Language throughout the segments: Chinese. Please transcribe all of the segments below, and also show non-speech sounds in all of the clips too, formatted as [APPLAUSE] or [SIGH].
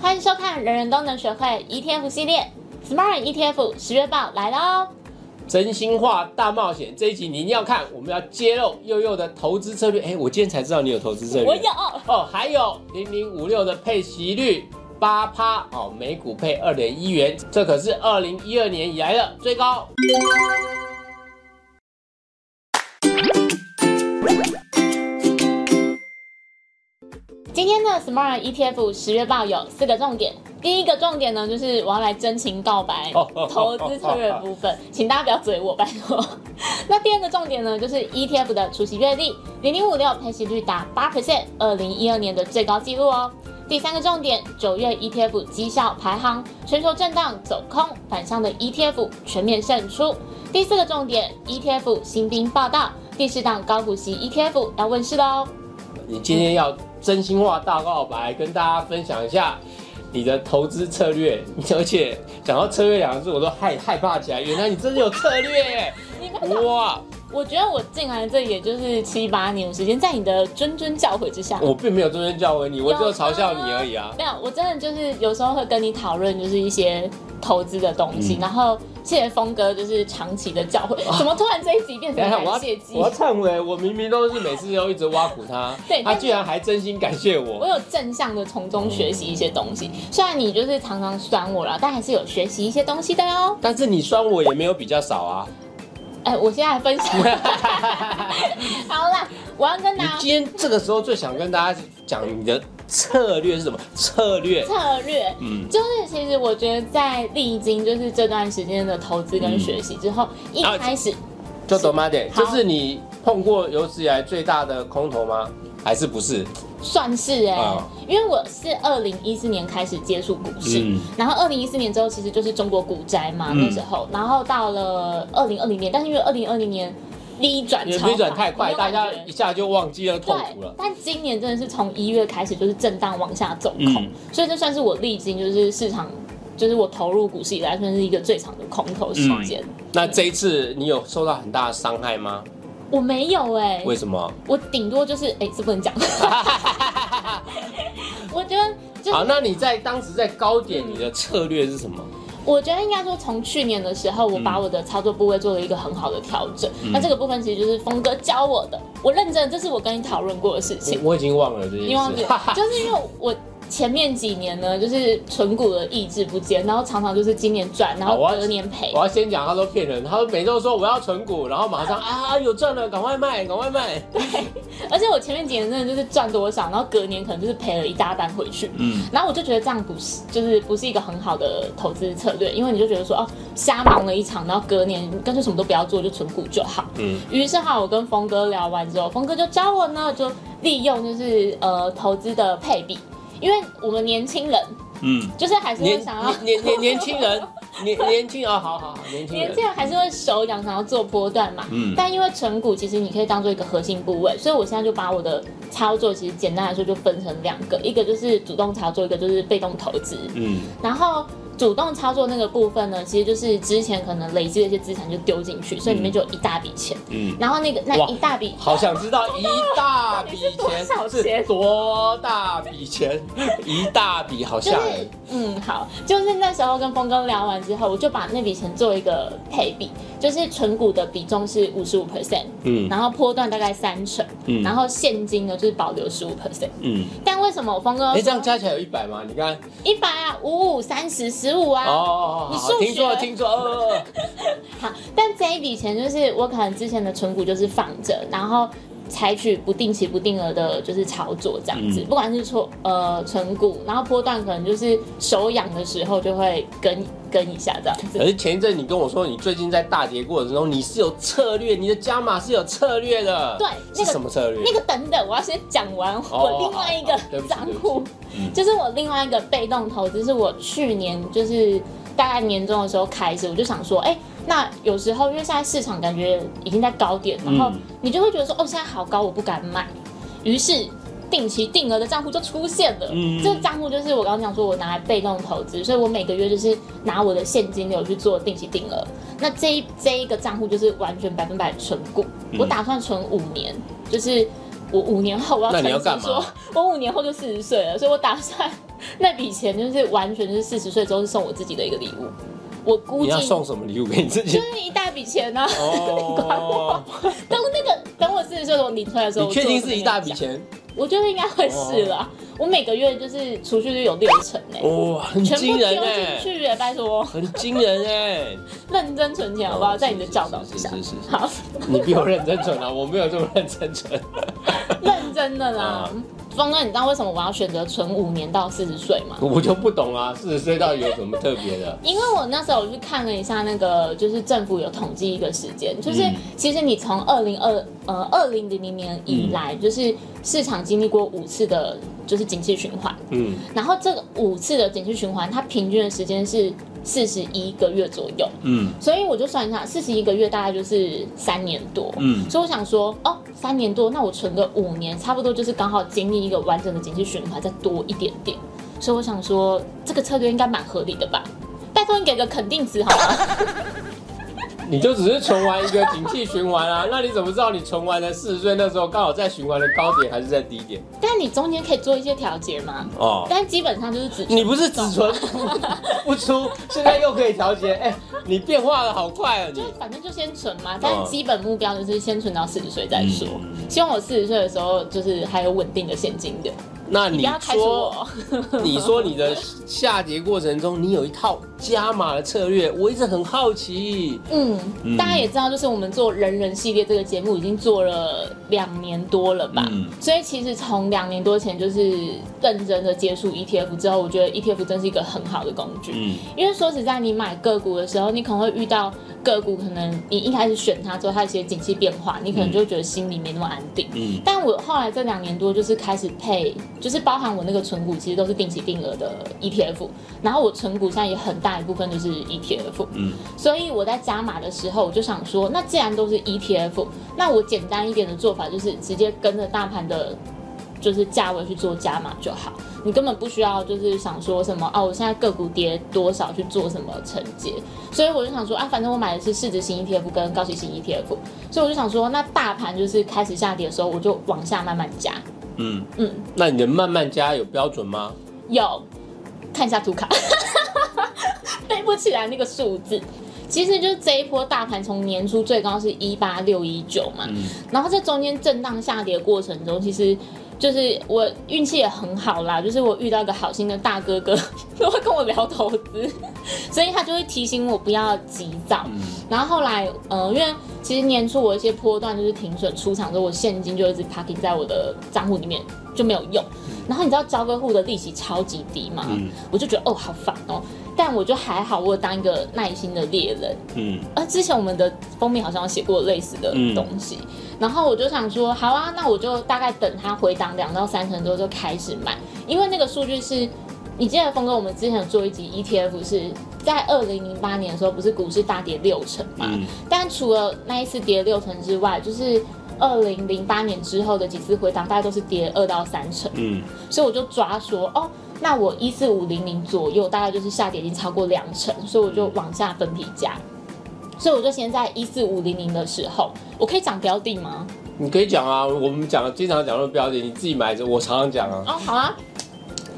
欢迎收看人人都能学会 ETF 系列 Smart ETF 十月报来了哦！真心话大冒险这一集你一定要看，我们要揭露佑佑的投资策略。哎，我今天才知道你有投资策略。我有哦，还有零零五六的配息率八趴哦，每股配二点一元，这可是二零一二年以来的最高。今天的 Smart ETF 十月报有四个重点。第一个重点呢，就是我要来真情告白投资策略部分，请大家不要嘴我，拜托。那第二个重点呢，就是 ETF 的除息月历零零五六配息率达八 percent，二零一二年的最高纪录哦。第三个重点，九月 ETF 绩效排行，全球震荡走空反向的 ETF 全面胜出。第四个重点，ETF 新兵报道，第四档高股息 ETF 要问世喽。你今天要。真心话大告白，跟大家分享一下你的投资策略。[LAUGHS] 而且讲到策略两个字，我都害害怕起来。原来你真的有策略，[LAUGHS] 哇！我觉得我进来这也就是七八年时间，在你的谆谆教诲之下，我并没有谆谆教诲你，我只有嘲笑你而已啊。没有，我真的就是有时候会跟你讨论，就是一些投资的东西，然后。谢谢峰哥，就是长期的教诲。怎么突然这一集变成感谢祭？我要忏悔，我明明都是每次都一直挖苦他，对，他居然还真心感谢我。我有正向的从中学习一些东西，虽然你就是常常酸我了，但还是有学习一些东西的哟。但是你酸我也没有比较少啊。哎，我现在分享。[LAUGHS] 好啦，我要跟大家。今天这个时候最想跟大家讲你的。策略是什么？策略策略，嗯，就是其实我觉得在历经就是这段时间的投资跟学习之后，一开始就懂吗？点，就是你碰过有史以来最大的空头吗？还是不是？算是哎，因为我是二零一四年开始接触股市，然后二零一四年之后其实就是中国股灾嘛那时候，然后到了二零二零年，但是因为二零二零年。逆转，逆转太快，大家一下就忘记了痛苦了。但今年真的是从一月开始就是震荡往下走空，所以这算是我历经就是市场，就是我投入股市以来算是一个最长的空头时间。那这一次你有受到很大的伤害吗？我没有哎，为什么？我顶多就是哎，这不能讲。[LAUGHS] [LAUGHS] 我觉得好，那你在当时在高点，你的策略是什么？我觉得应该说，从去年的时候，我把我的操作部位做了一个很好的调整。那这个部分其实就是峰哥教我的，我认真，这是我跟你讨论过的事情。我已经忘了这件事，你忘记？[LAUGHS] 就是因为我。前面几年呢，就是纯股的意志不坚，然后常常就是今年赚，然后隔年赔。我要先讲，他都骗人，他说每周说我要纯股，然后马上啊有赚了，赶快卖，赶快卖。对，而且我前面几年真的就是赚多少，然后隔年可能就是赔了一大单回去。嗯，然后我就觉得这样不是，就是不是一个很好的投资策略，因为你就觉得说哦，瞎忙了一场，然后隔年干脆什么都不要做，就纯股就好。嗯，于是哈，我跟峰哥聊完之后，峰哥就教我呢，就利用就是呃投资的配比。因为我们年轻人，嗯，就是还是会想要年年年轻人，[LAUGHS] 年年轻啊，好好好，年轻人，年轻人还是会手痒，想要做波段嘛，嗯，但因为成股其实你可以当做一个核心部位，所以我现在就把我的操作其实简单来说就分成两个，一个就是主动操作，一个就是被动投资，嗯，然后。主动操作那个部分呢，其实就是之前可能累积的一些资产就丢进去，所以里面就有一大笔钱。嗯，然后那个那一大笔，好想知道一大笔钱是多大笔钱？一大笔好吓人。嗯，好，就是那时候跟峰哥聊完之后，我就把那笔钱做一个配比，就是存股的比重是五十五 percent，嗯，然后波段大概三成，嗯，然后现金呢就是保留十五 percent，嗯。但为什么我峰哥？哎，这样加起来有一百吗？你看，一百啊，五五三十十。五啊！哦，你数学听错，听错。[LAUGHS] 好，但这一笔钱就是我可能之前的存股就是放着，然后采取不定期不定额的，就是操作这样子。不管是存呃存股，然后波段可能就是手痒的时候就会跟跟一下这样子。可是前一阵你跟我说，你最近在大跌过程中，你是有策略，你的加码是有策略的。对，是什么策略？那个等等，我要先讲完我另外一个账户。就是我另外一个被动投资，是我去年就是大概年终的时候开始，我就想说，哎，那有时候因为现在市场感觉已经在高点，然后你就会觉得说，哦，现在好高，我不敢买，于是定期定额的账户就出现了。嗯，这个账户就是我刚刚讲说我拿来被动投资，所以我每个月就是拿我的现金流去做定期定额。那这一这一个账户就是完全百分百存股，我打算存五年，就是。我五年后我要，那你要干嘛？我五年后就四十岁了，所以我打算 [LAUGHS] 那笔钱就是完全就是四十岁之后是送我自己的一个礼物。我估计你要送什么礼物给你自己？就是一大笔钱呢、啊。哦，[LAUGHS] 等那个等我四十岁的时候领出来的时候，你确定是一大笔钱？我觉得应该会是啦。我每个月就是储蓄率有六成呢、哇，很全部丢惊人哎进，去哎，拜托，很惊人哎！[LAUGHS] 认真存钱好不好？在你的教导之下是是是是，好，你比我认真存啊，我没有这么认真存。[LAUGHS] 认真的啦。嗯 [LAUGHS] 峰哥，你知道为什么我要选择存五年到四十岁吗？[LAUGHS] 我就不懂啊，四十岁到底有什么特别的？[LAUGHS] 因为我那时候我去看了一下那个，就是政府有统计一个时间，就是嗯其实你从二零二呃二零零零年以来，就是市场经历过五次的，就是景气循环，嗯，然后这个五次的景气循环，它平均的时间是四十一个月左右，嗯所以我就算一下，四十一个月大概就是三年多，嗯所以我想说，哦，三年多，那我存个五年，差不多就是刚好经历一个完整的经济循环，再多一点点。所以我想说，这个策略应该蛮合理的吧？拜托你给个肯定词好吗？[LAUGHS] 你就只是存完一个景气循环啊，那你怎么知道你存完的四十岁那时候刚好在循环的高点还是在低点？但你中间可以做一些调节嘛。哦，但基本上就是只你不是只存不出，现在又可以调节，[LAUGHS] 哎、你变化的好快啊你！反正就先存嘛，但基本目标就是先存到四十岁再说。嗯希望我四十岁的时候就是还有稳定的现金流。那你说，我。[LAUGHS] [LAUGHS] 你说你的下跌过程中，你有一套加码的策略，我一直很好奇。嗯，嗯大家也知道，就是我们做人人系列这个节目已经做了两年多了吧，嗯所以其实从两年多前就是认真的接触 ETF 之后，我觉得 ETF 真是一个很好的工具。嗯因为说实在，你买个股的时候，你可能会遇到个股，可能你一开始选它之后，它有一些景气变化，你可能就会觉得心里没那么安定。嗯但我后来这两年多就是开始配，就是包含我那个存股，其实都是定期定额的 ETF，然后我存股现在也很大一部分就是 ETF，嗯所以我在加码的时候，我就想说，那既然都是 ETF，那我简单一点的做法就是直接跟着大盘的，就是价位去做加码就好。你根本不需要就是想说什么哦，我现在个股跌多少去做什么承接。所以我就想说啊，反正我买的是市值型 ETF 跟高息型 ETF，所以我就想说，那大盘就是开始下跌的时候，我就往下慢慢加。嗯，嗯，那你的慢慢加有标准吗？有，看一下图卡，[LAUGHS] 背不起来那个数字。其实就是这一波大盘从年初最高是一八六一九嘛，嗯。然后在中间震荡下跌的过程中，其实就是我运气也很好啦，就是我遇到一个好心的大哥哥，[LAUGHS] 都会跟我聊投资，[LAUGHS] 所以他就会提醒我不要急躁。嗯然后后来，呃，因为其实年初我一些波段就是停损出场之后，我现金就一直 parking 在我的账户里面就没有用。然后你知道交割户的利息超级低嘛，嗯我就觉得哦好烦哦，但我就还好，我有当一个耐心的猎人。嗯呃，之前我们的封面好像有写过类似的嗯东西，然后我就想说，好啊，那我就大概等它回档两到三成之后就开始买，因为那个数据是，你记得峰哥，我们之前有做一集 ETF 是在二零零八年的时候，不是股市大跌六成嘛？嗯但除了那一次跌六成之外，就是二零零八年之后的几次回档，大概都是跌二到三成。嗯所以我就抓说，哦，那我一四五零零左右，大概就是下跌已经超过两成，所以我就往下分批加。所以我就先在一四五零零的时候，我可以讲标的吗？你可以讲啊，我们讲经常讲的标的，你自己买着，我常常讲啊。哦，好啊。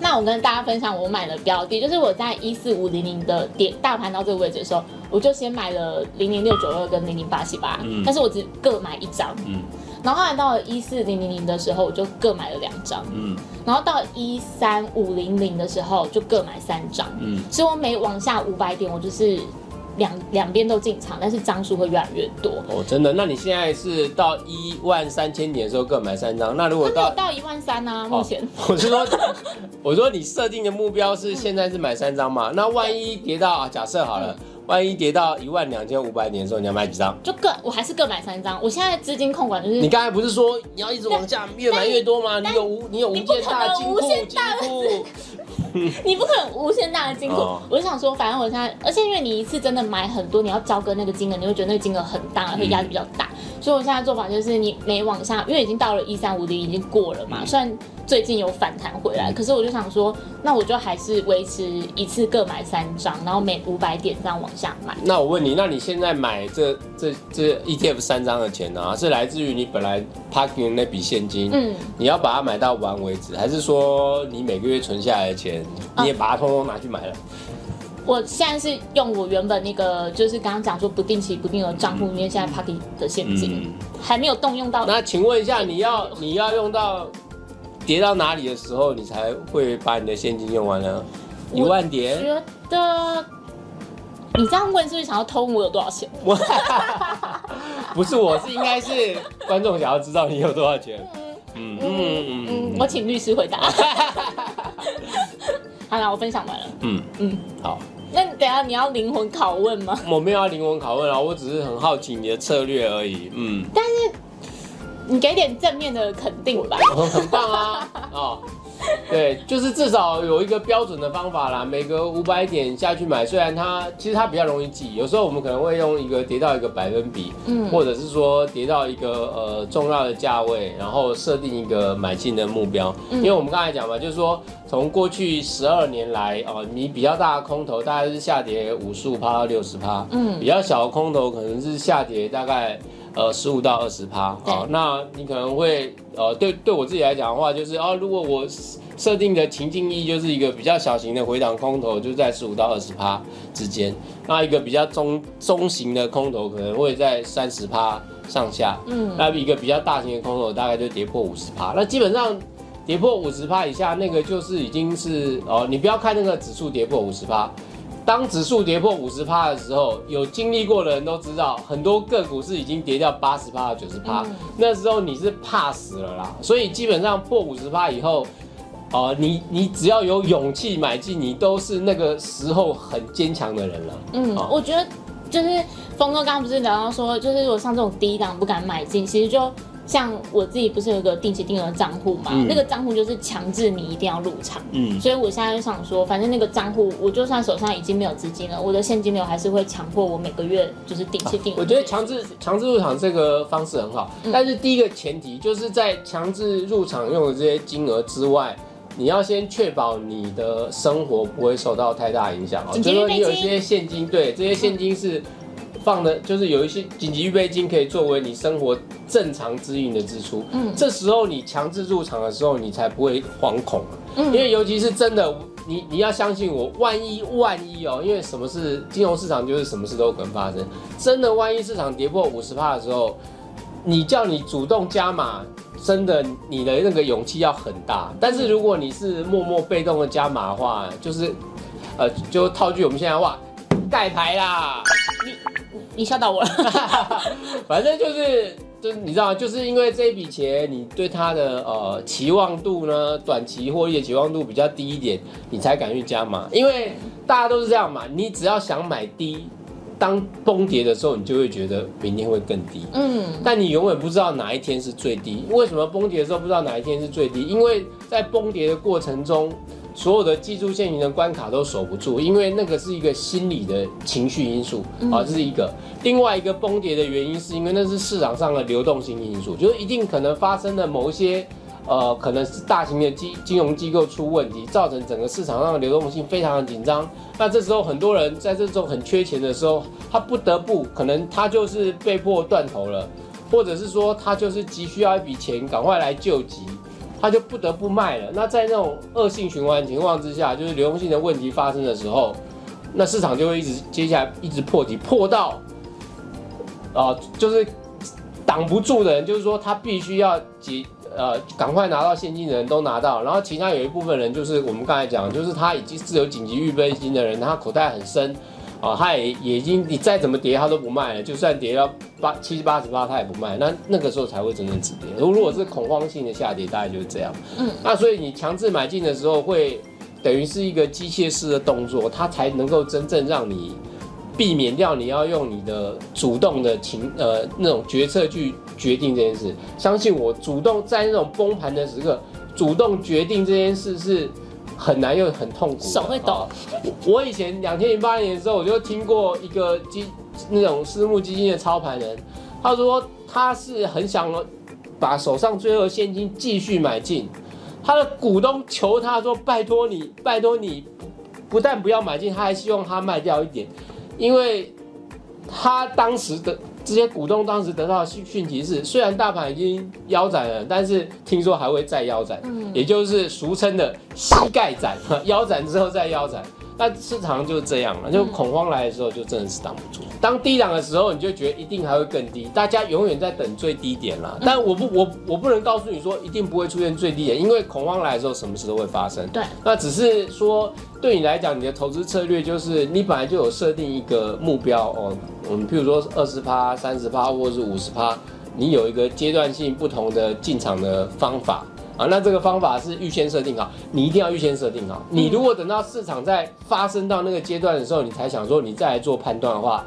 那我跟大家分享我买的标的，就是我在一四五零零的点大盘到这个位置的时候，我就先买了零零六九二跟零零八七八嗯，但是我只各买一张。嗯然后后来到了一四零零零的时候，我就各买了两张。嗯然后到一三五零零的时候，就各买三张。嗯所以我每往下五百点，我就是两两边都进场，但是张数会越来越多。哦，真的？那你现在是到一万三千点的时候各买三张，那如果到到一万三呢，目前。[LAUGHS] 我是说，我说你设定的目标是现在是买三张嘛？那万一跌到啊，假设好了，万一跌到一万两千五百点的时候，你要买几张？就各我还是各买三张。我现在资金控管就是你刚才不是说你要一直往下越买越多吗？你有无你有无限大的金库能无大的库，[LAUGHS] 你不可能无限大的金库。哦我就想说，反正我现在，而且因为你一次真的买很多，你要交割那个金额，你会觉得那个金额很大，会压力比较大。所以我现在做法就是，你每往下，因为已经到了一三五零，已经过了嘛。虽然最近有反弹回来，可是我就想说，那我就还是维持一次各买三张，然后每五百点这样往下买。那我问你，那你现在买这这这 ETF 三张的钱呢，是来自于你本来 parking 那笔现金？嗯，你要把它买到完为止，还是说你每个月存下来的钱，你也把它通通拿去买了？我现在是用我原本那个，就是刚刚讲说不定期不定额账户里面现在 parking 的现金，还没有动用到。那请问一下，你要你要用到？跌到哪里的时候，你才会把你的现金用完呢？一万点？觉得你这样问是不是想要偷我有多少钱？[LAUGHS] 不是，我是应该是观众想要知道你有多少钱。嗯嗯嗯，我请律师回答。[LAUGHS] 好了，我分享完了。嗯嗯，好。那等下你要灵魂拷问吗？我没有要灵魂拷问啊，我只是很好奇你的策略而已。嗯，但是。你给点正面的肯定吧，很棒啊！哦，对，就是至少有一个标准的方法啦。每隔五百点下去买，虽然它其实它比较容易记，有时候我们可能会用一个跌到一个百分比，嗯，或者是说跌到一个呃重要的价位，然后设定一个买进的目标。因为我们刚才讲嘛，就是说从过去十二年来哦，你比较大的空头大概是下跌五十五趴到六十趴，嗯，比较小的空头可能是下跌大概。呃，十五到二十趴，好，那你可能会，呃，对对我自己来讲的话，就是哦，如果我设定的情境一就是一个比较小型的回档空头，就在十五到二十趴之间，那一个比较中中型的空头可能会在三十趴上下，嗯，那一个比较大型的空头大概就跌破五十趴，那基本上跌破五十趴以下，那个就是已经是哦，你不要看那个指数跌破五十趴。当指数跌破五十趴的时候，有经历过的人都知道，很多个股是已经跌掉八十趴到九十趴，那时候你是怕死了啦。所以基本上破五十趴以后，哦，你你只要有勇气买进，你都是那个时候很坚强的人了。嗯，我觉得就是峰哥刚刚不是聊到说，就是如果像这种低档不敢买进，其实就。像我自己不是有一个定期定额账户嘛？那个账户就是强制你一定要入场。嗯，所以我现在就想说，反正那个账户，我就算手上已经没有资金了，我的现金流还是会强迫我每个月就是定期定额。我觉得强制强制入场这个方式很好，但是第一个前提就是在强制入场用的这些金额之外，你要先确保你的生活不会受到太大影响哦。就是说你有一些现金，对，这些现金是。放的就是有一些紧急预备金，可以作为你生活正常支运的支出。嗯，这时候你强制入场的时候，你才不会惶恐。嗯，因为尤其是真的，你你要相信我，万一万一哦，因为什么事，金融市场就是什么事都可能发生。真的，万一市场跌破五十帕的时候，你叫你主动加码，真的你的那个勇气要很大。但是如果你是默默被动的加码的话，就是，呃，就套句我们现在话，盖牌啦。你吓到我了，[LAUGHS] 反正就是，就你知道，就是因为这一笔钱，你对它的呃期望度呢，短期获利的期望度比较低一点，你才敢去加码。因为大家都是这样嘛，你只要想买低，当崩跌的时候，你就会觉得明天会更低。嗯，但你永远不知道哪一天是最低。为什么崩跌的时候不知道哪一天是最低？因为在崩跌的过程中。所有的技术线型的关卡都守不住，因为那个是一个心理的情绪因素啊，这是一个。另外一个崩跌的原因是因为那是市场上的流动性因素，就是一定可能发生的某一些呃，可能是大型的金金融机构出问题，造成整个市场上的流动性非常的紧张。那这时候很多人在这种很缺钱的时候，他不得不可能他就是被迫断头了，或者是说他就是急需要一笔钱，赶快来救急。他就不得不卖了。那在那种恶性循环情况之下，就是流动性的问题发生的时候，那市场就会一直接下来一直破底，破到啊，就是挡不住的人，就是说他必须要解呃赶快拿到现金的人都拿到，然后其他有一部分人就是我们刚才讲，就是他已经是有紧急预备金的人，他口袋很深。啊，他也也已经，你再怎么跌，他都不卖了。就算跌到八七十八十八，他也不卖。那那个时候才会真正止跌。如如果是恐慌性的下跌，大概就是这样。嗯，那所以你强制买进的时候，会等于是一个机械式的动作，它才能够真正让你避免掉你要用你的主动的情呃那种决策去决定这件事。相信我，主动在那种崩盘的时刻，主动决定这件事是。很难又很痛苦，手会抖。我以前两千零八年的时候，我就听过一个基那种私募基金的操盘人，他说他是很想把手上最后现金继续买进，他的股东求他说：“拜托你，拜托你，不但不要买进，他还希望他卖掉一点，因为他当时的这些股东当时得到的讯讯息是，虽然大盘已经腰斩了，但是听说还会再腰斩，也就是俗称的膝盖斩，[LAUGHS] 腰斩之后再腰斩。”那市场就是这样了，就恐慌来的时候，就真的是挡不住。当低档的时候，你就觉得一定还会更低，大家永远在等最低点啦。但我不，我我不能告诉你说一定不会出现最低点，因为恐慌来的时候，什么事都会发生。对，那只是说对你来讲，你的投资策略就是你本来就有设定一个目标哦，我们譬如说二十趴、三十趴或者是五十趴，你有一个阶段性不同的进场的方法。啊，那这个方法是预先设定好，你一定要预先设定好。你如果等到市场在发生到那个阶段的时候，你才想说你再来做判断的话，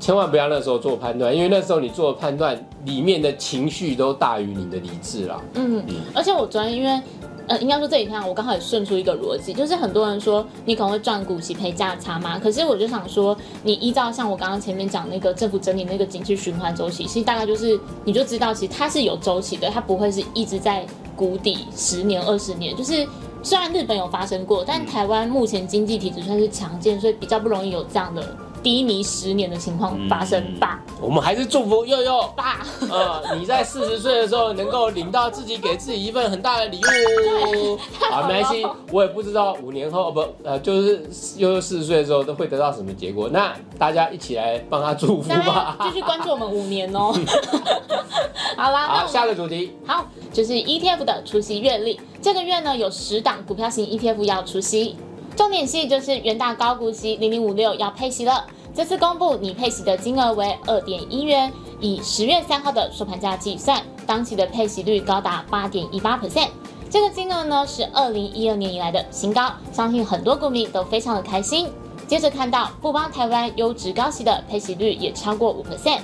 千万不要那时候做判断，因为那时候你做的判断里面的情绪都大于你的理智了。嗯，而且我昨天因为。呃，应该说这几天我刚好也顺出一个逻辑，就是很多人说你可能会赚股息赔价差嘛，可是我就想说，你依照像我刚刚前面讲那个政府整理那个景气循环周期，其实大概就是你就知道，其实它是有周期的，它不会是一直在谷底十年二十年。就是虽然日本有发生过，但台湾目前经济体只算是强健，所以比较不容易有这样的。低迷十年的情况发生吧，我们还是祝福佑佑爸，呃，你在四十岁的时候能够领到自己给自己一份很大的礼物。好，没关系，我也不知道五年后不，呃，就是悠悠四十岁的时候都会得到什么结果。那大家一起来帮他祝福吧，继续关注我们五年哦。[LAUGHS] 好啦，好，下个主题，好，就是 ETF 的除夕月历。这个月呢，有十档股票型 ETF 要除夕。重点息就是元大高股息零零五六要配息了，这次公布拟配息的金额为二点一元，以十月三号的收盘价计算，当期的配息率高达八点一八 percent，这个金额呢是二零一二年以来的新高，相信很多股民都非常的开心。接着看到富邦台湾优质高息的配息率也超过五 percent，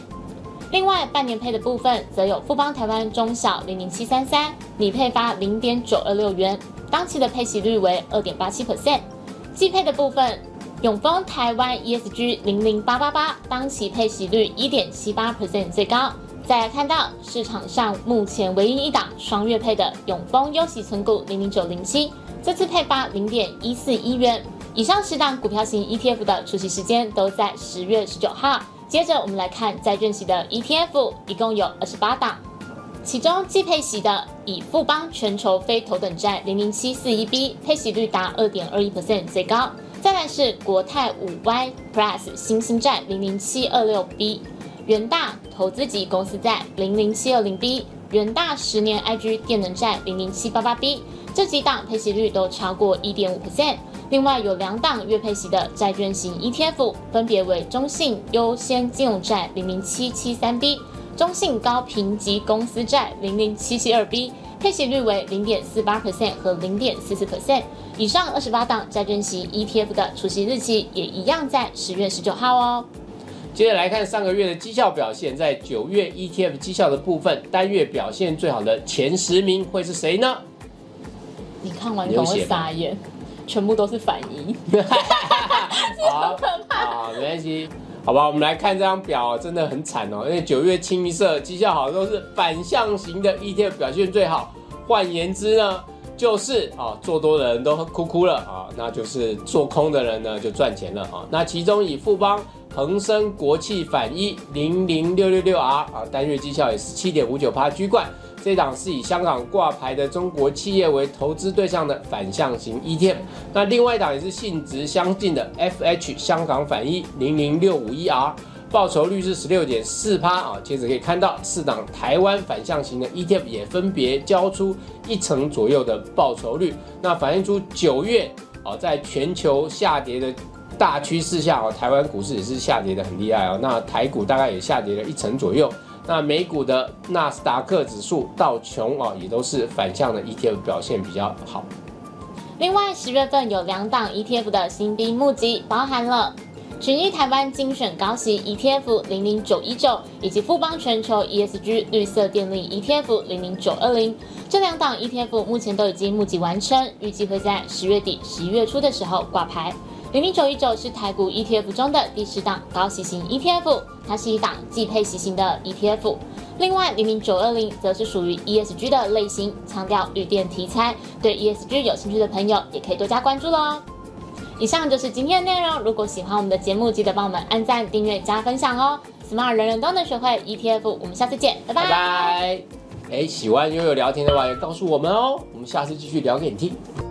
另外半年配的部分则有富邦台湾中小零零七三三拟配发零点九二六元，当期的配息率为二点八七 percent。季配的部分，永丰台湾 ESG 零零八八八当期配息率一点七八 percent 最高。再来看到市场上目前唯一一档双月配的永丰优息存股零零九零七，这次配发零点一四一元。以上十档股票型 ETF 的出席时间都在十月十九号。接着我们来看债券型的 ETF，一共有二十八档。其中季配息的以富邦全球非头等债零零七四一 B 配息率达二点二一 percent 最高，再来是国泰五 Y Plus 新兴债零零七二六 B，元大投资级公司债零零七二零 B，元大十年 IG 电能债零零七八八 B，这几档配息率都超过一点五 percent。另外有两档月配息的债券型 ETF，分别为中信优先金融债零零七七三 B。中信高评级公司债零零七七二 B 配息率为零点四八 percent 和零点四四 percent 以上二十八档债券型 ETF 的除息日期也一样在十月十九号哦。接着来看上个月的绩效表现，在九月 ETF 绩效的部分，单月表现最好的前十名会是谁呢？你看完可能会傻眼，全部都是反应，[LAUGHS] [LAUGHS] 好可怕啊！没关系。好吧，我们来看这张表，真的很惨哦。因为九月清一色绩效好，都是反向型的 ETF 表现最好。换言之呢，就是啊，做多的人都哭哭了啊，那就是做空的人呢就赚钱了啊。那其中以富邦、恒生、国企反一零零六六六 R 啊，单月绩效也是七点五九趴居冠。这档是以香港挂牌的中国企业为投资对象的反向型 ETF，那另外一档也是性质相近的 FH 香港反一零零六五一 R，报酬率是十六点四趴啊。接着可以看到四档台湾反向型的 ETF 也分别交出一成左右的报酬率，那反映出九月啊，在全球下跌的大趋势下啊，台湾股市也是下跌的很厉害啊。那台股大概也下跌了一成左右。那美股的纳斯达克指数、道琼啊，也都是反向的 ETF 表现比较好。另外，十月份有两档 ETF 的新兵募集，包含了群益台湾精选高息 ETF 零零九一九，以及富邦全球 ESG 绿色电力 ETF 零零九二零。这两档 ETF 目前都已经募集完成，预计会在十月底、十一月初的时候挂牌。零零九一九是台股 ETF 中的第十档高息型 ETF，它是一档季配息型的 ETF。另外，零零九二零则是属于 ESG 的类型，强调绿电题材，对 ESG 有兴趣的朋友也可以多加关注喽。以上就是今天的内容，如果喜欢我们的节目，记得帮我们按赞、订阅、加分享哦。Smart 人人都能学会 ETF，我们下次见，拜拜。哎，喜欢悠悠聊天的话，也告诉我们哦，我们下次继续聊给你听。